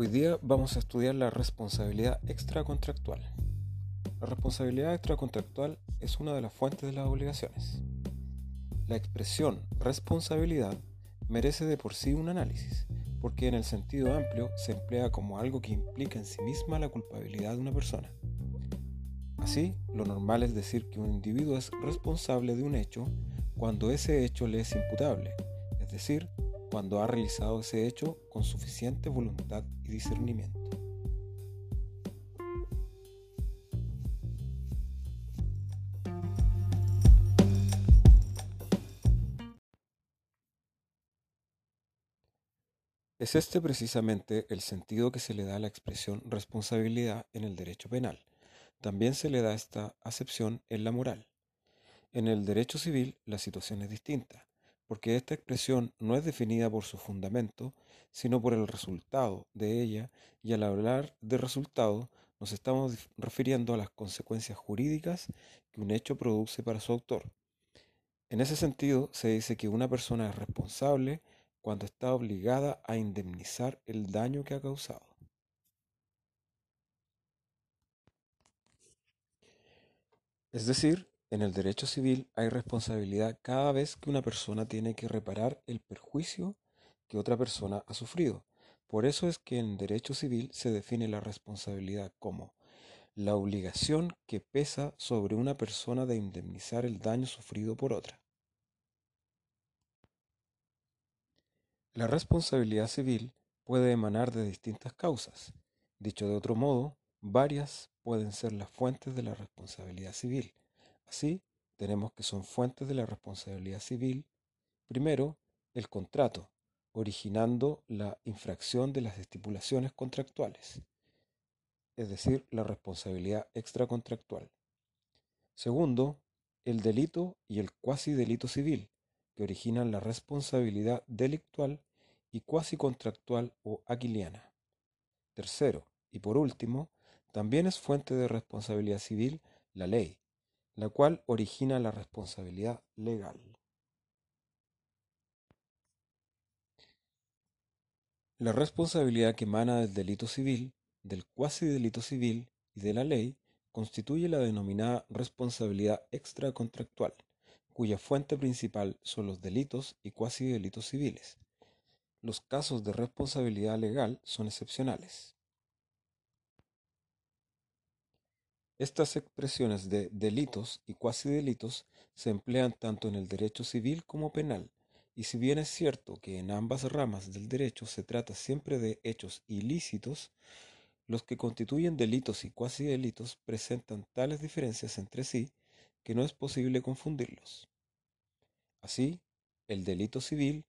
Hoy día vamos a estudiar la responsabilidad extracontractual. La responsabilidad extracontractual es una de las fuentes de las obligaciones. La expresión responsabilidad merece de por sí un análisis, porque en el sentido amplio se emplea como algo que implica en sí misma la culpabilidad de una persona. Así, lo normal es decir que un individuo es responsable de un hecho cuando ese hecho le es imputable, es decir, cuando ha realizado ese hecho con suficiente voluntad discernimiento. Es este precisamente el sentido que se le da a la expresión responsabilidad en el derecho penal. También se le da esta acepción en la moral. En el derecho civil la situación es distinta porque esta expresión no es definida por su fundamento, sino por el resultado de ella, y al hablar de resultado nos estamos refiriendo a las consecuencias jurídicas que un hecho produce para su autor. En ese sentido, se dice que una persona es responsable cuando está obligada a indemnizar el daño que ha causado. Es decir, en el derecho civil hay responsabilidad cada vez que una persona tiene que reparar el perjuicio que otra persona ha sufrido. Por eso es que en derecho civil se define la responsabilidad como la obligación que pesa sobre una persona de indemnizar el daño sufrido por otra. La responsabilidad civil puede emanar de distintas causas. Dicho de otro modo, varias pueden ser las fuentes de la responsabilidad civil. Así, tenemos que son fuentes de la responsabilidad civil, primero, el contrato, originando la infracción de las estipulaciones contractuales, es decir, la responsabilidad extracontractual. Segundo, el delito y el cuasi delito civil, que originan la responsabilidad delictual y cuasi contractual o aquiliana. Tercero, y por último, también es fuente de responsabilidad civil la ley, la cual origina la responsabilidad legal. La responsabilidad que emana del delito civil, del cuasi delito civil y de la ley constituye la denominada responsabilidad extracontractual, cuya fuente principal son los delitos y cuasi delitos civiles. Los casos de responsabilidad legal son excepcionales. Estas expresiones de delitos y cuasi delitos se emplean tanto en el derecho civil como penal, y si bien es cierto que en ambas ramas del derecho se trata siempre de hechos ilícitos, los que constituyen delitos y cuasi delitos presentan tales diferencias entre sí que no es posible confundirlos. Así, el delito civil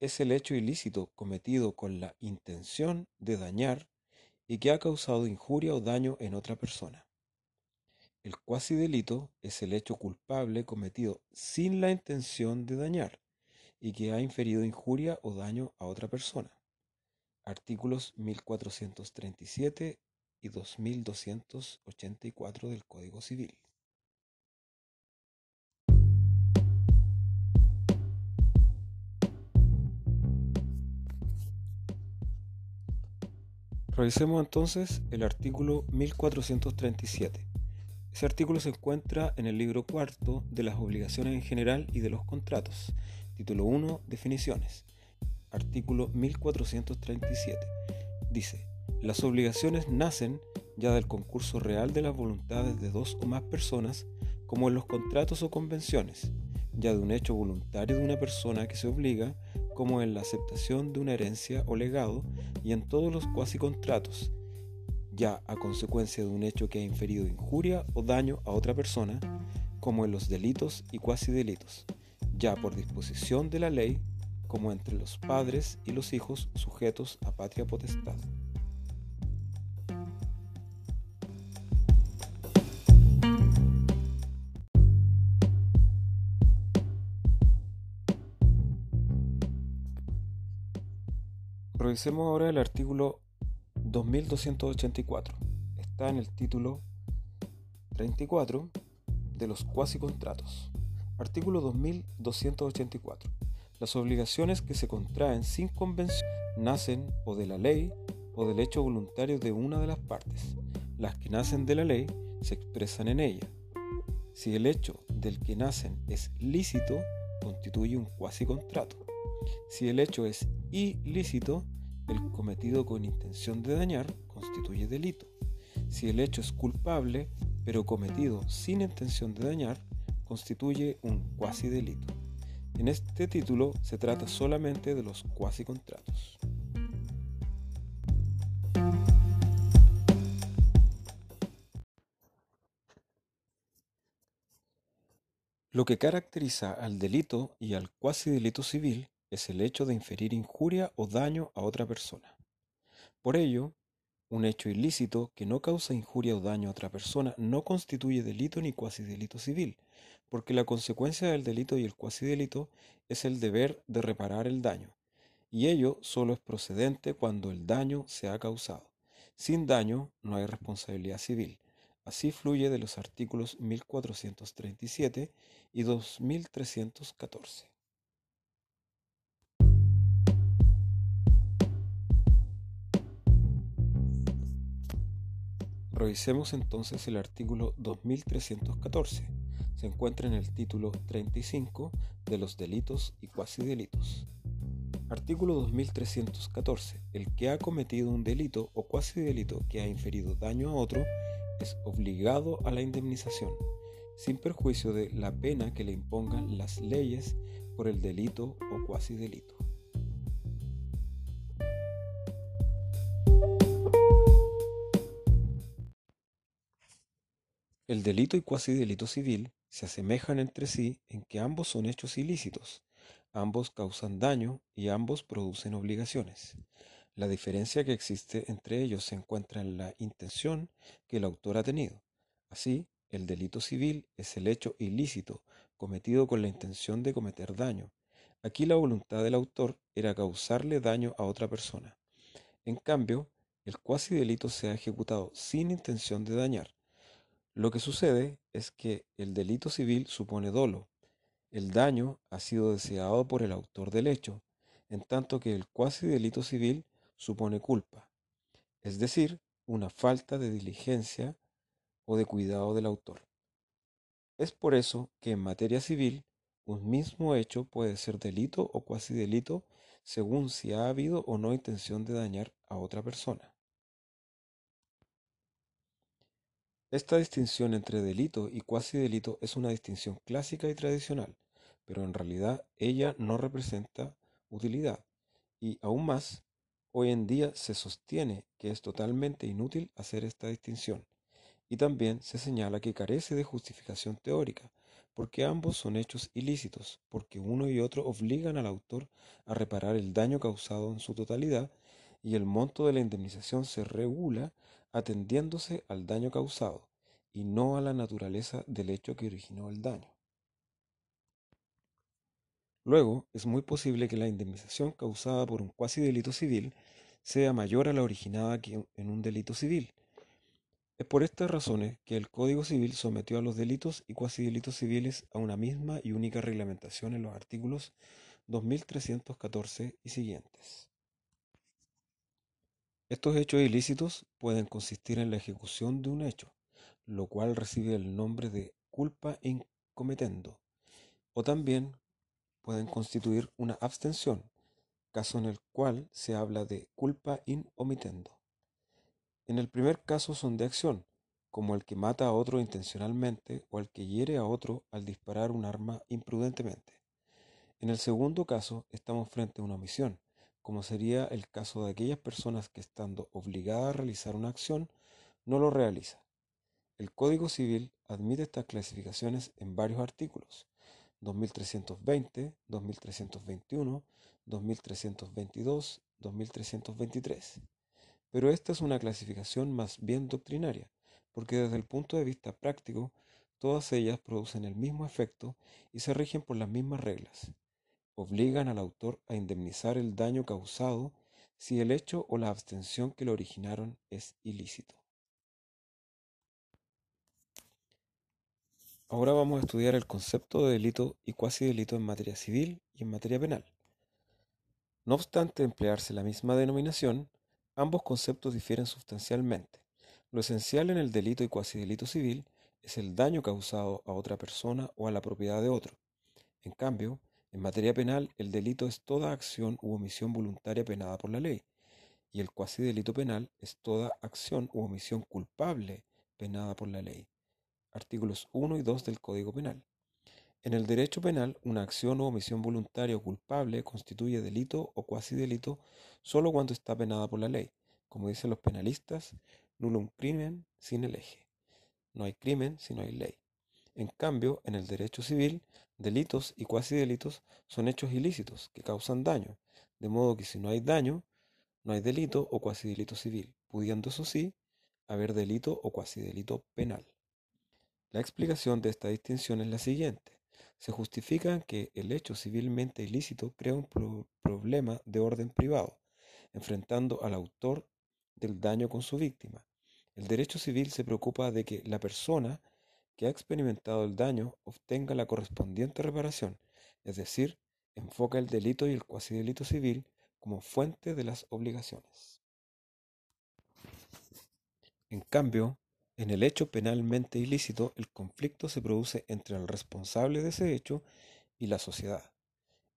es el hecho ilícito cometido con la intención de dañar y que ha causado injuria o daño en otra persona. El cuasi delito es el hecho culpable cometido sin la intención de dañar y que ha inferido injuria o daño a otra persona. Artículos 1437 y 2284 del Código Civil. Revisemos entonces el artículo 1437. Ese artículo se encuentra en el libro cuarto de las obligaciones en general y de los contratos. Título 1, definiciones. Artículo 1437. Dice, las obligaciones nacen ya del concurso real de las voluntades de dos o más personas, como en los contratos o convenciones, ya de un hecho voluntario de una persona que se obliga como en la aceptación de una herencia o legado y en todos los cuasi contratos, ya a consecuencia de un hecho que ha inferido injuria o daño a otra persona, como en los delitos y cuasi delitos, ya por disposición de la ley, como entre los padres y los hijos sujetos a patria potestad. Revisemos ahora el artículo 2284. Está en el título 34 de los cuasi contratos. Artículo 2284. Las obligaciones que se contraen sin convención nacen o de la ley o del hecho voluntario de una de las partes. Las que nacen de la ley se expresan en ella. Si el hecho del que nacen es lícito, constituye un cuasi contrato. Si el hecho es ilícito, el cometido con intención de dañar constituye delito. Si el hecho es culpable, pero cometido sin intención de dañar, constituye un cuasi delito. En este título se trata solamente de los cuasi contratos. Lo que caracteriza al delito y al cuasi delito civil es el hecho de inferir injuria o daño a otra persona. Por ello, un hecho ilícito que no causa injuria o daño a otra persona no constituye delito ni cuasi delito civil, porque la consecuencia del delito y el cuasi delito es el deber de reparar el daño, y ello solo es procedente cuando el daño se ha causado. Sin daño no hay responsabilidad civil. Así fluye de los artículos 1437 y 2314. Revisemos entonces el artículo 2314. Se encuentra en el título 35 de los delitos y cuasi delitos. Artículo 2314. El que ha cometido un delito o cuasi delito que ha inferido daño a otro es obligado a la indemnización, sin perjuicio de la pena que le impongan las leyes por el delito o cuasi delito. El delito y cuasi delito civil se asemejan entre sí en que ambos son hechos ilícitos, ambos causan daño y ambos producen obligaciones. La diferencia que existe entre ellos se encuentra en la intención que el autor ha tenido. Así, el delito civil es el hecho ilícito cometido con la intención de cometer daño. Aquí la voluntad del autor era causarle daño a otra persona. En cambio, el cuasi delito se ha ejecutado sin intención de dañar, lo que sucede es que el delito civil supone dolo. El daño ha sido deseado por el autor del hecho, en tanto que el cuasi delito civil supone culpa, es decir, una falta de diligencia o de cuidado del autor. Es por eso que en materia civil un mismo hecho puede ser delito o cuasi delito según si ha habido o no intención de dañar a otra persona. Esta distinción entre delito y cuasi delito es una distinción clásica y tradicional, pero en realidad ella no representa utilidad. Y aún más, hoy en día se sostiene que es totalmente inútil hacer esta distinción. Y también se señala que carece de justificación teórica, porque ambos son hechos ilícitos, porque uno y otro obligan al autor a reparar el daño causado en su totalidad y el monto de la indemnización se regula atendiéndose al daño causado y no a la naturaleza del hecho que originó el daño. Luego, es muy posible que la indemnización causada por un cuasi delito civil sea mayor a la originada que en un delito civil. Es por estas razones que el Código Civil sometió a los delitos y cuasi delitos civiles a una misma y única reglamentación en los artículos 2314 y siguientes. Estos hechos ilícitos pueden consistir en la ejecución de un hecho, lo cual recibe el nombre de culpa in cometendo, o también pueden constituir una abstención, caso en el cual se habla de culpa in omitendo. En el primer caso son de acción, como el que mata a otro intencionalmente o el que hiere a otro al disparar un arma imprudentemente. En el segundo caso estamos frente a una omisión, como sería el caso de aquellas personas que estando obligadas a realizar una acción, no lo realiza. El Código Civil admite estas clasificaciones en varios artículos, 2320, 2321, 2322, 2323. Pero esta es una clasificación más bien doctrinaria, porque desde el punto de vista práctico, todas ellas producen el mismo efecto y se rigen por las mismas reglas obligan al autor a indemnizar el daño causado si el hecho o la abstención que lo originaron es ilícito. Ahora vamos a estudiar el concepto de delito y cuasi delito en materia civil y en materia penal. No obstante emplearse la misma denominación, Ambos conceptos difieren sustancialmente. Lo esencial en el delito y cuasi delito civil es el daño causado a otra persona o a la propiedad de otro. En cambio, en materia penal, el delito es toda acción u omisión voluntaria penada por la ley, y el cuasi delito penal es toda acción u omisión culpable penada por la ley. Artículos 1 y 2 del Código Penal. En el derecho penal, una acción o omisión voluntaria o culpable constituye delito o cuasi delito solo cuando está penada por la ley. Como dicen los penalistas, un crimen sin el eje. No hay crimen si no hay ley. En cambio, en el derecho civil, delitos y cuasi delitos son hechos ilícitos que causan daño, de modo que si no hay daño, no hay delito o cuasi delito civil, pudiendo eso sí haber delito o cuasi delito penal. La explicación de esta distinción es la siguiente se justifica que el hecho civilmente ilícito crea un problema de orden privado, enfrentando al autor del daño con su víctima. El derecho civil se preocupa de que la persona que ha experimentado el daño obtenga la correspondiente reparación, es decir, enfoca el delito y el cuasi delito civil como fuente de las obligaciones. En cambio, en el hecho penalmente ilícito, el conflicto se produce entre el responsable de ese hecho y la sociedad.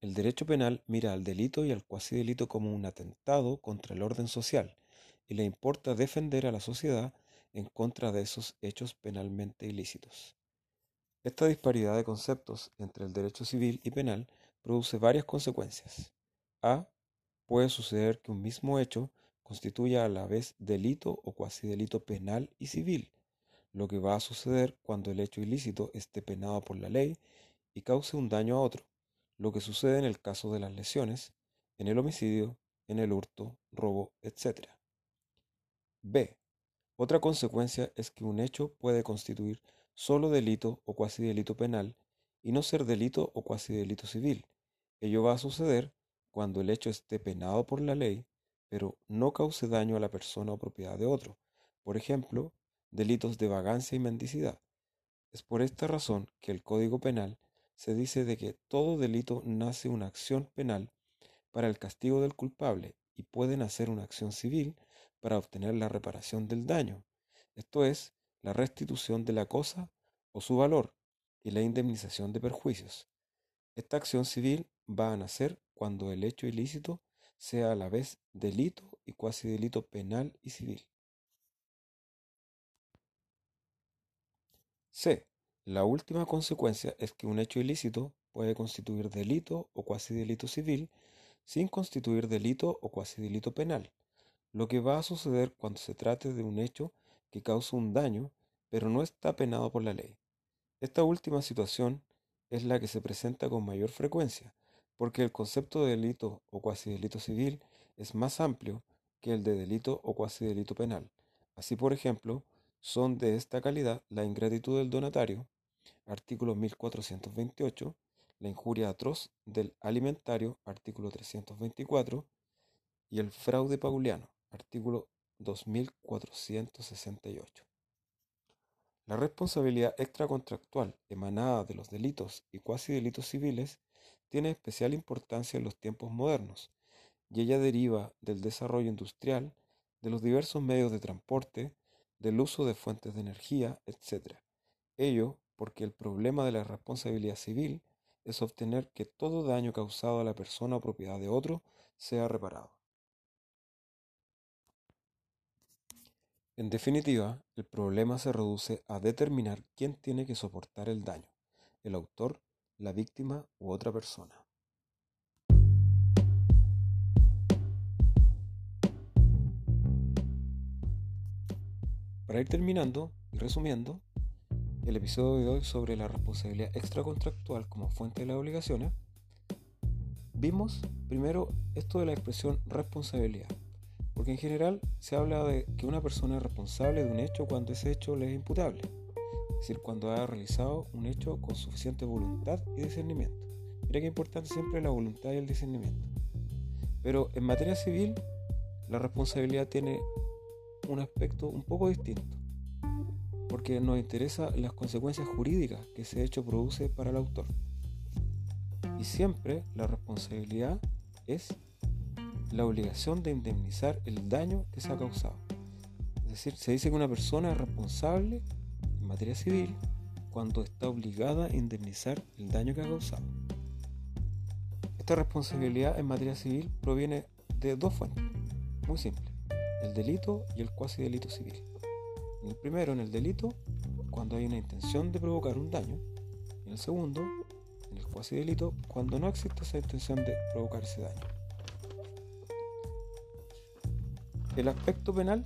El derecho penal mira al delito y al cuasi delito como un atentado contra el orden social y le importa defender a la sociedad en contra de esos hechos penalmente ilícitos. Esta disparidad de conceptos entre el derecho civil y penal produce varias consecuencias. A. Puede suceder que un mismo hecho constituya a la vez delito o cuasi delito penal y civil, lo que va a suceder cuando el hecho ilícito esté penado por la ley y cause un daño a otro, lo que sucede en el caso de las lesiones, en el homicidio, en el hurto, robo, etc. B. Otra consecuencia es que un hecho puede constituir solo delito o cuasi delito penal y no ser delito o cuasi delito civil. Ello va a suceder cuando el hecho esté penado por la ley pero no cause daño a la persona o propiedad de otro, por ejemplo, delitos de vagancia y mendicidad. Es por esta razón que el Código Penal se dice de que todo delito nace una acción penal para el castigo del culpable y puede nacer una acción civil para obtener la reparación del daño, esto es, la restitución de la cosa o su valor y la indemnización de perjuicios. Esta acción civil va a nacer cuando el hecho ilícito sea a la vez delito y cuasi delito penal y civil. C. La última consecuencia es que un hecho ilícito puede constituir delito o cuasi delito civil sin constituir delito o cuasi delito penal, lo que va a suceder cuando se trate de un hecho que causa un daño pero no está penado por la ley. Esta última situación es la que se presenta con mayor frecuencia, porque el concepto de delito o cuasi delito civil es más amplio que el de delito o cuasi delito penal. Así, por ejemplo, son de esta calidad la ingratitud del donatario, artículo 1428, la injuria atroz del alimentario, artículo 324, y el fraude pauliano, artículo 2468. La responsabilidad extracontractual emanada de los delitos y cuasi delitos civiles tiene especial importancia en los tiempos modernos, y ella deriva del desarrollo industrial, de los diversos medios de transporte, del uso de fuentes de energía, etc. Ello porque el problema de la responsabilidad civil es obtener que todo daño causado a la persona o propiedad de otro sea reparado. En definitiva, el problema se reduce a determinar quién tiene que soportar el daño, el autor la víctima u otra persona. Para ir terminando y resumiendo, el episodio de hoy sobre la responsabilidad extracontractual como fuente de las obligaciones, vimos primero esto de la expresión responsabilidad, porque en general se habla de que una persona es responsable de un hecho cuando ese hecho le es imputable es decir, cuando ha realizado un hecho con suficiente voluntad y discernimiento. Mira que importante siempre la voluntad y el discernimiento. Pero en materia civil, la responsabilidad tiene un aspecto un poco distinto, porque nos interesa las consecuencias jurídicas que ese hecho produce para el autor. Y siempre la responsabilidad es la obligación de indemnizar el daño que se ha causado. Es decir, se dice que una persona es responsable en materia civil cuando está obligada a indemnizar el daño que ha causado. Esta responsabilidad en materia civil proviene de dos fuentes, muy simples, el delito y el cuasi delito civil. En el primero, en el delito, cuando hay una intención de provocar un daño, en el segundo, en el cuasi delito, cuando no existe esa intención de provocar ese daño. El aspecto penal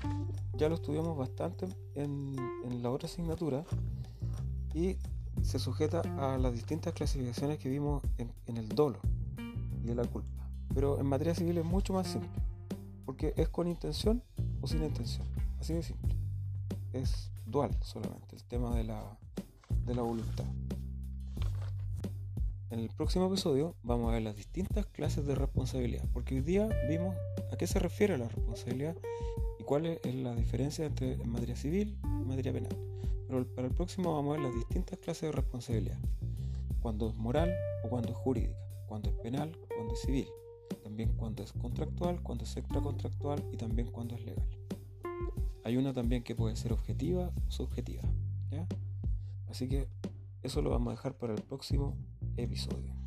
ya lo estudiamos bastante en, la otra asignatura y se sujeta a las distintas clasificaciones que vimos en, el dolo y de la culpa. Pero en materia civil es mucho más simple, porque es con intención o sin intención, así de simple. Es dual solamente el tema de la, de la voluntad. En el próximo episodio vamos a ver las distintas clases de responsabilidad, porque hoy día vimos a qué se refiere la responsabilidad y cuál es la diferencia entre en materia civil y materia penal. Pero para el próximo vamos a ver las distintas clases de responsabilidad, cuando es moral o cuando es jurídica, cuando es penal, cuando es civil, también cuando es contractual, cuando es extracontractual y también cuando es legal. Hay una también que puede ser objetiva o subjetiva. Así que eso lo vamos a dejar para el próximo episodio.